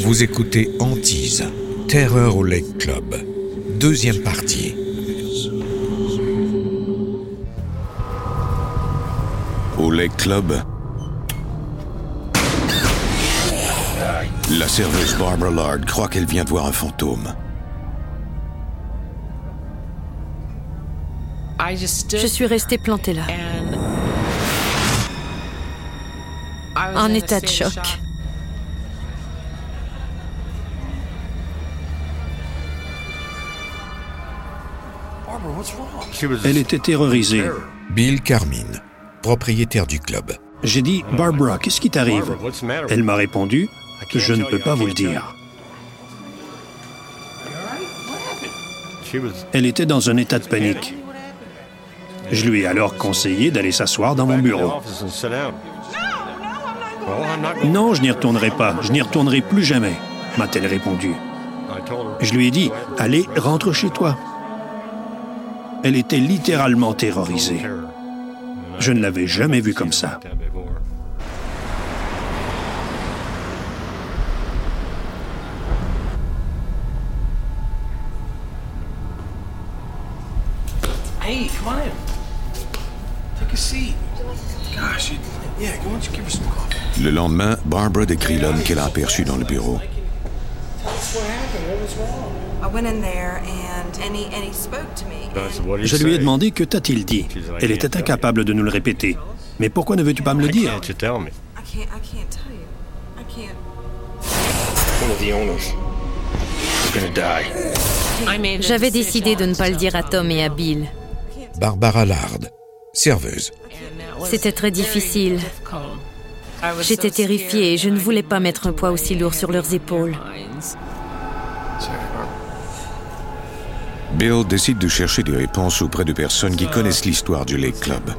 Vous écoutez Antise, Terreur au Lake Club, deuxième partie. Au Lake Club, la serveuse Barbara Lard croit qu'elle vient de voir un fantôme. Je suis restée plantée là, en état de choc. Elle était terrorisée. Bill Carmine, propriétaire du club. J'ai dit, Barbara, qu'est-ce qui t'arrive? Elle m'a répondu, je ne peux pas vous le dire. Elle était dans un état de panique. Je lui ai alors conseillé d'aller s'asseoir dans mon bureau. Non, je n'y retournerai pas. Je n'y retournerai plus jamais, m'a-t-elle répondu. Je lui ai dit, allez, rentre chez toi. Elle était littéralement terrorisée. Je ne l'avais jamais vue comme ça. Hey, come on in. Take a seat. Gosh, you, yeah, why don't you give her some coffee? Le lendemain, Barbara décrit l'homme qu'elle a aperçu dans le bureau. Je lui ai demandé que t'a-t-il dit. Elle était incapable de nous le répéter. Mais pourquoi ne veux-tu pas me le dire? J'avais décidé de ne pas le dire à Tom et à Bill. Barbara Lard, serveuse. C'était très difficile. J'étais terrifiée et je ne voulais pas mettre un poids aussi lourd sur leurs épaules. Bill décide de chercher des réponses auprès de personnes qui connaissent l'histoire du Lake Club.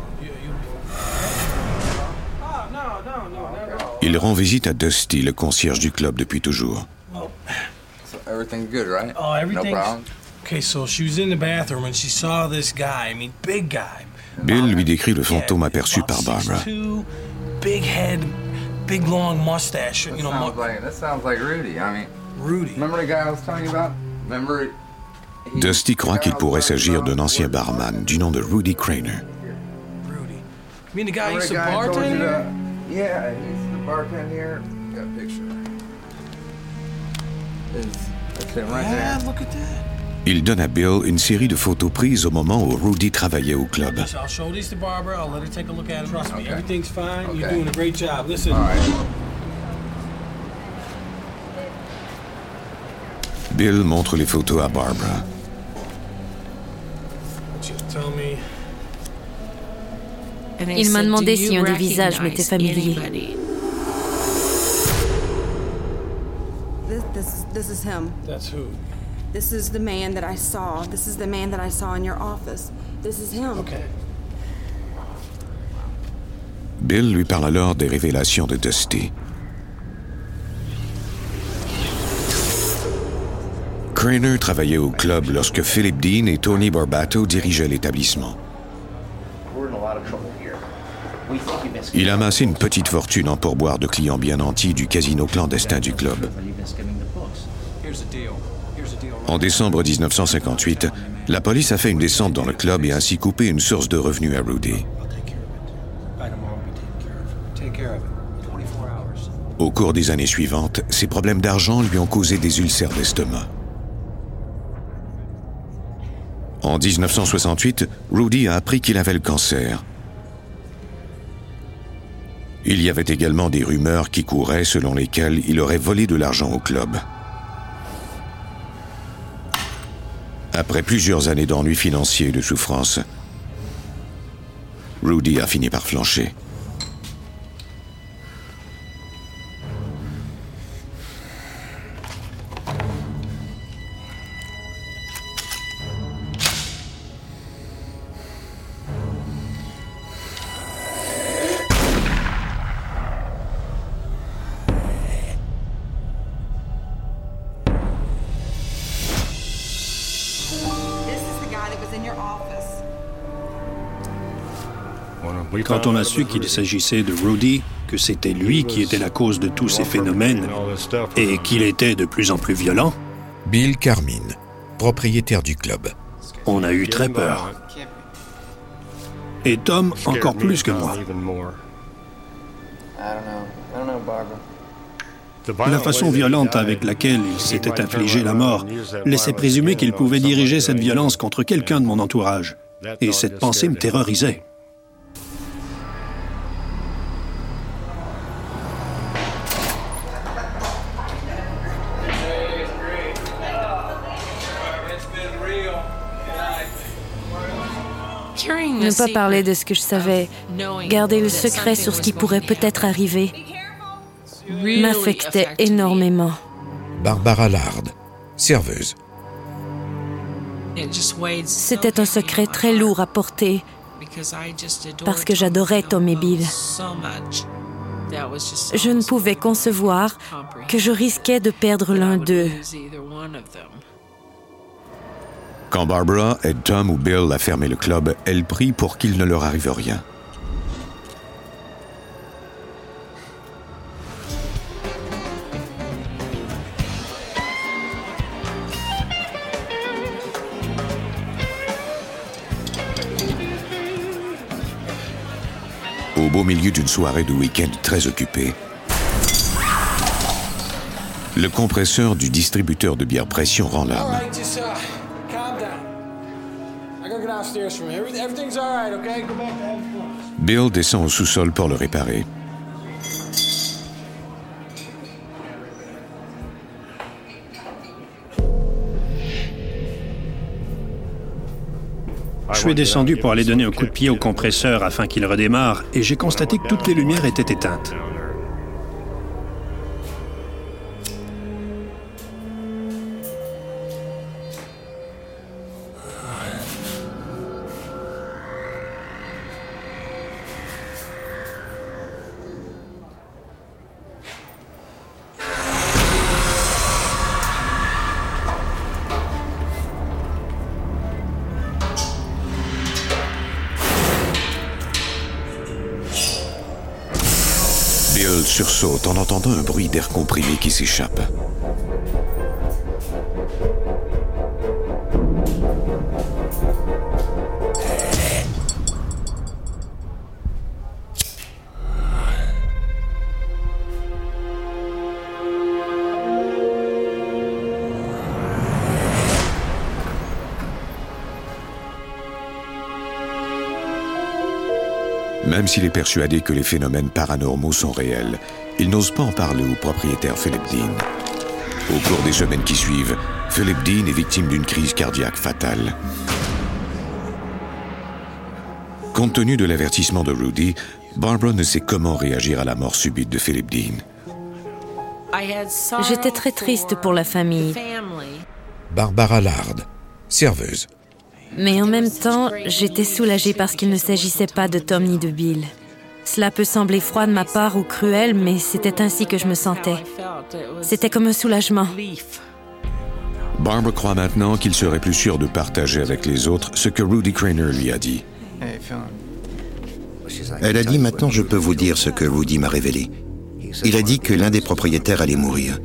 Il rend visite à Dusty, le concierge du club depuis toujours. Everything's good, right? Oh, everything's No problem. okay. So she was in the bathroom and she saw this guy. I mean, big guy. Bill lui décrit le fantôme aperçu par Barbara. 6'2", big long mustache. You know, Sounds mu- like that sounds like Rudy. I mean, Rudy. remember the guy I was telling you about? Remember? he- Dusty croit qu'il pourrait s'agir d'un ancien barman du nom de Rudy Craner. Rudy. You mean the guy used to bartend here? to- Yeah, he's the bartender here. Got a picture. It's, that's him right Yeah, there. look at that. Il donne à Bill une série de photos prises au moment où Rudy travaillait au club. Bill montre les photos à Barbara. Just tell me. Il m'a demandé si un des visages m'était familier? This, this, this is him. That's who. This is the man that I saw. This is the man that I saw in your office. This is him. Okay. Bill lui parle alors des révélations de Dusty. Craner travaillait au club lorsque Philip Dean et Tony Barbato dirigeaient l'établissement. Il a amassé une petite fortune en pourboire de clients bien nantis du casino clandestin du club. En décembre 1958, la police a fait une descente dans le club et ainsi coupé une source de revenus à Rudy. Au cours des années suivantes, ses problèmes d'argent lui ont causé des ulcères d'estomac. En 1968, Rudy a appris qu'il avait le cancer. Il y avait également des rumeurs qui couraient selon lesquelles il aurait volé de l'argent au club. Après plusieurs années d'ennuis financiers et de souffrance, Rudy a fini par flancher. Quand on a su qu'il s'agissait de Rudy, que c'était lui qui était la cause de tous ces phénomènes et qu'il était de plus en plus violent, Bill Carmine, propriétaire du club. on a eu très peur. Et Tom encore plus que moi. La façon violente avec laquelle il s'était infligé la mort laissait présumer qu'il pouvait diriger cette violence contre quelqu'un de mon entourage. Et cette pensée me terrorisait. Pas parler de ce que je savais, garder le secret sur ce qui pourrait peut-être arriver, m'affectait énormément. Barbara Lard, serveuse. C'était un secret très lourd à porter parce que j'adorais Tom et Bill. Je ne pouvais concevoir que je risquais de perdre l'un d'eux. Quand Barbara aide Tom ou Bill à fermer le club, elle prie pour qu'il ne leur arrive rien. Au beau milieu d'une soirée de week-end très occupée, le compresseur du distributeur de bière pression rend l'âme. Downstairs from here. Everyth- Everything's alright, okay? Go back to having fun. Bill descend au sous-sol pour le réparer. Je suis descendu pour aller donner un coup de pied au compresseur afin qu'il redémarre et j'ai constaté que toutes les lumières étaient éteintes. En entendant un bruit d'air comprimé qui s'échappe. Même s'il est persuadé que les phénomènes paranormaux sont réels, il n'ose pas en parler au propriétaire Philip Dean. Au cours des semaines qui suivent, Philip Dean est victime d'une crise cardiaque fatale. Compte tenu de l'avertissement de Rudy, Barbara ne sait comment réagir à la mort subite de Philip Dean. J'étais très triste pour la famille, Barbara Lard, serveuse. Mais en même temps, j'étais soulagée parce qu'il ne s'agissait pas de Tom ni de Bill. Cela peut sembler froid de ma part ou cruel, mais c'était ainsi que je me sentais. C'était comme un soulagement. Barbara croit maintenant qu'il serait plus sûr de partager avec les autres ce que Rudy Craner lui a dit. Elle a dit maintenant je peux vous dire ce que Rudy m'a révélé. Il a dit que l'un des propriétaires allait mourir.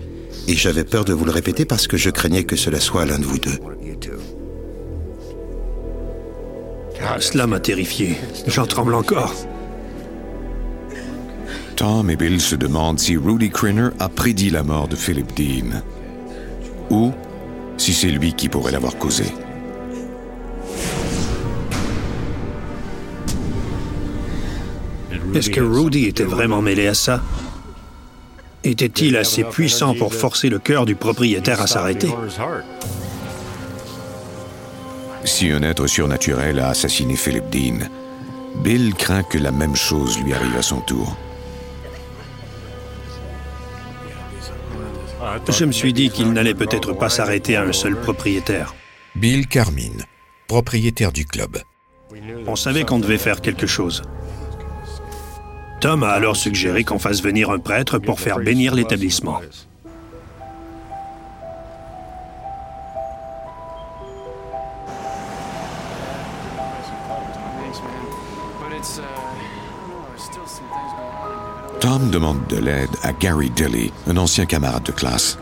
Et j'avais peur de vous le répéter parce que je craignais que cela soit l'un de vous deux. Ah, cela m'a terrifié. J'en tremble encore. Tom et Bill se demandent si Rudy Craner a prédit la mort de Philip Dean. Ou si c'est lui qui pourrait l'avoir causé. Est-ce que Rudy était vraiment mêlé à ça? Était-il assez puissant pour forcer le cœur du propriétaire à s'arrêter? Si un être surnaturel a assassiné Philip Dean, Bill craint que la même chose lui arrive à son tour. Je me suis dit qu'il n'allait peut-être pas s'arrêter à un seul propriétaire. Bill Carmine, propriétaire du club. On savait qu'on devait faire quelque chose. Tom a alors suggéré qu'on fasse venir un prêtre pour faire bénir l'établissement. Tom demande de l'aide à Gary Daly, un ancien camarade de classe.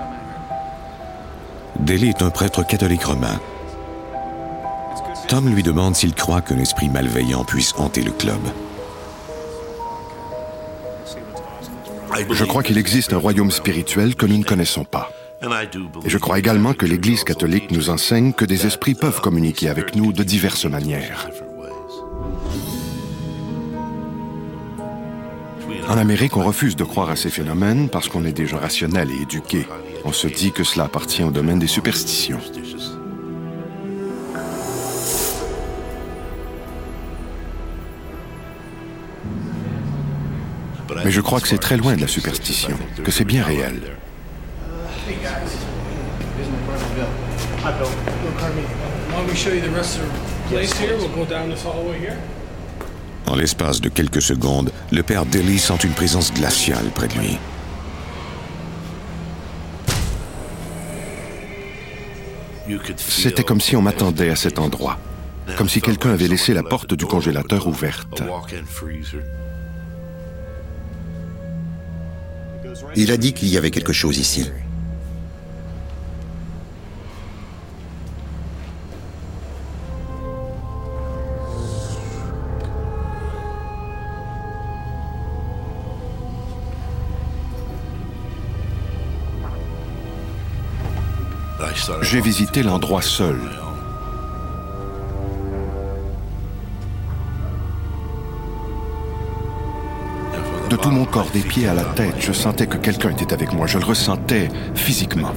Daly est un prêtre catholique romain. Tom lui demande s'il croit qu'un esprit malveillant puisse hanter le club. Je crois qu'il existe un royaume spirituel que nous ne connaissons pas. Et je crois également que l'Église catholique nous enseigne que des esprits peuvent communiquer avec nous de diverses manières. En Amérique, on refuse de croire à ces phénomènes parce qu'on est des gens rationnels et éduqués. On se dit que cela appartient au domaine des superstitions. Mais je crois que c'est très loin de la superstition, que c'est bien réel. En l'espace de quelques secondes, le père Daly sent une présence glaciale près de lui. C'était comme si on m'attendait à cet endroit, comme si quelqu'un avait laissé la porte du congélateur ouverte. Il a dit qu'il y avait quelque chose ici. J'ai visité l'endroit seul. De tout mon corps, des pieds à la tête, je sentais que quelqu'un était avec moi. Je le ressentais physiquement.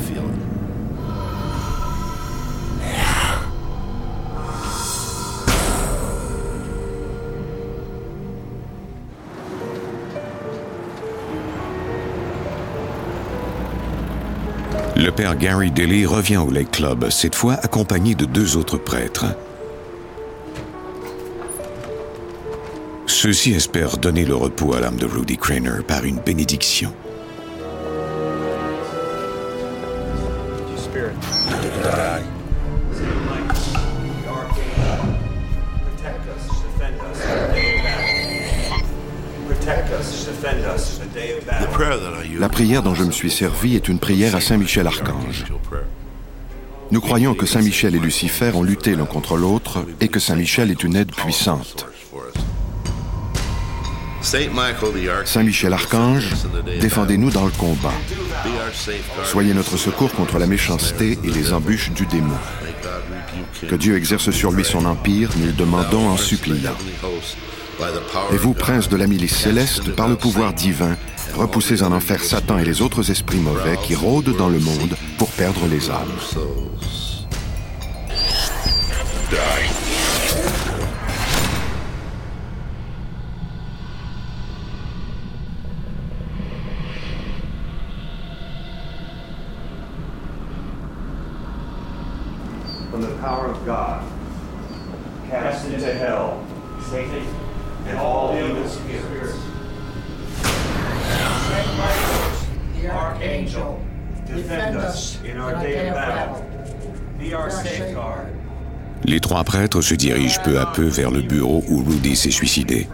Le père Gary Daly revient au Lake Club, cette fois accompagné de deux autres prêtres. Ceux-ci espèrent donner le repos à l'âme de Rudy Craner par une bénédiction. Prière dont je me suis servi est une prière à Saint Michel Archange. Nous croyons que Saint Michel et Lucifer ont lutté l'un contre l'autre et que Saint Michel est une aide puissante. Saint Michel Archange, défendez-nous dans le combat. Soyez notre secours contre la méchanceté et les embûches du démon. Que Dieu exerce sur lui son empire, nous le demandons en suppliant. Et vous, prince de la milice céleste, par le pouvoir divin, repoussez en enfer Satan et les autres esprits mauvais qui rôdent dans le monde pour perdre les âmes. From the power of God, cast into hell Satan and all evil spirits. Saint Michael, the Archangel, Defend us in our day of battle. Be our safeguard. Les trois prêtres se dirigent peu à peu vers le bureau où Rudy s'est suicidé.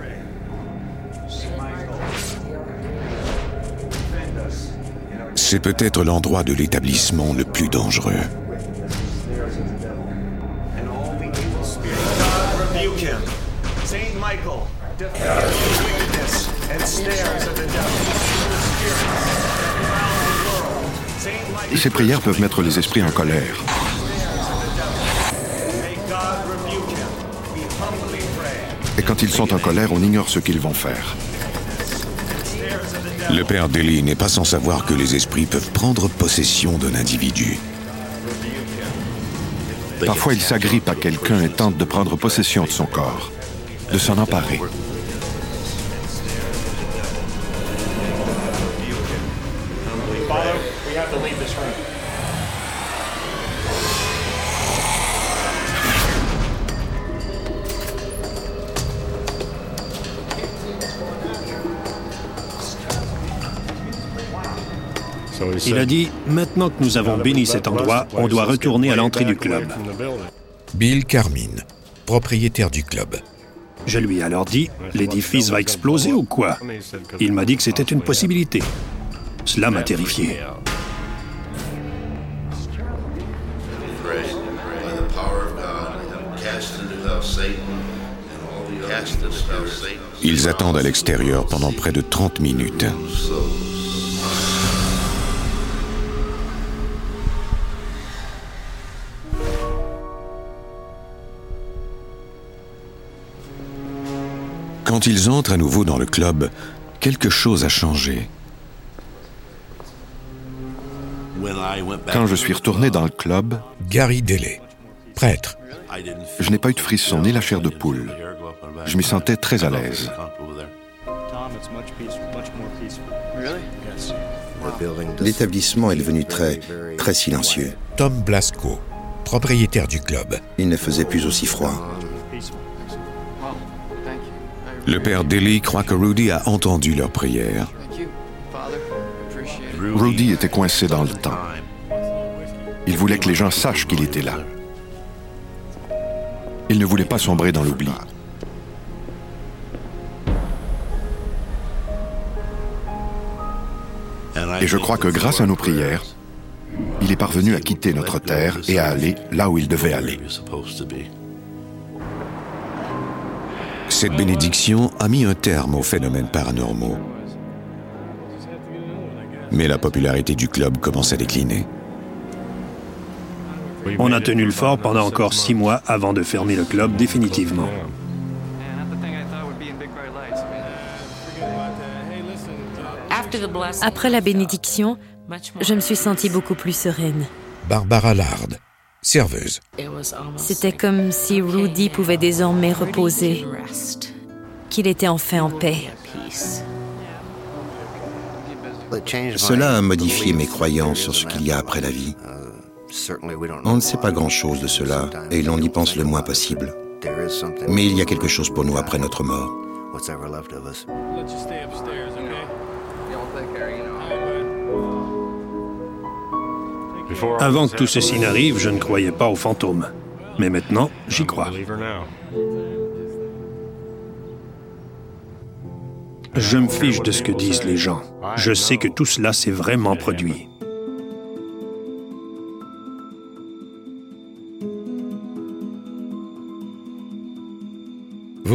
C'est peut-être l'endroit de l'établissement le plus dangereux. Saint Michael, defend the wickedness and snares of the devil. Ces prières peuvent mettre les esprits en colère. Et quand ils sont en colère, on ignore ce qu'ils vont faire. Le père Daly n'est pas sans savoir que les esprits peuvent prendre possession d'un individu. Parfois, ils s'agrippent à quelqu'un et tentent de prendre possession de son corps, de s'en emparer. To leave this room. Il a dit, maintenant que nous avons béni cet endroit, on doit retourner à l'entrée du club. Bill Carmine, propriétaire du club. Je lui ai alors dit, l'édifice va exploser ou quoi? Il m'a dit que c'était une possibilité. Cela m'a terrifié. Ils attendent à l'extérieur pendant près de 30 minutes. Quand ils entrent à nouveau dans le club, quelque chose a changé. Quand je suis retourné dans le club, Gary Delay, prêtre. Je n'ai pas eu de frisson ni la chair de poule. Je m'y sentais très à l'aise. L'établissement est devenu très, très silencieux. Tom Blasco, propriétaire du club. Il ne faisait plus aussi froid. Le père Daly croit que Rudy a entendu leurs prières. Rudy était coincé dans le temps. Il voulait que les gens sachent qu'il était là. Il ne voulait pas sombrer dans l'oubli. Et je crois que grâce à nos prières, il est parvenu à quitter notre terre et à aller là où il devait aller. Cette bénédiction a mis un terme aux phénomènes paranormaux. Mais la popularité du club commence à décliner. On a tenu le fort pendant encore six mois avant de fermer le club définitivement. Après la bénédiction, je me suis sentie beaucoup plus sereine. Barbara Lard, serveuse. C'était comme si Rudy pouvait désormais reposer, qu'il était enfin en paix. Cela a modifié mes croyances sur ce qu'il y a après la vie. On ne sait pas grand-chose de cela et l'on y pense le moins possible. Mais il y a quelque chose pour nous après notre mort. Avant que tout ceci n'arrive, je ne croyais pas aux fantômes. Mais maintenant, j'y crois. Je me fiche de ce que disent les gens. Je sais que tout cela s'est vraiment produit.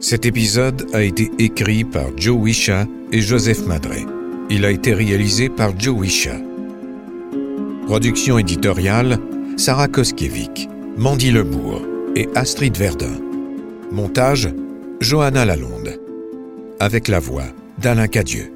Cet épisode a été écrit par Joe Wisha et Joseph Madré. Il a été réalisé par Joe Wisha. Production éditoriale Sarah Koskiewicz, Mandy Lebourg et Astrid Verdun. Montage Johanna Lalonde. Avec la voix d'Alain Cadieux.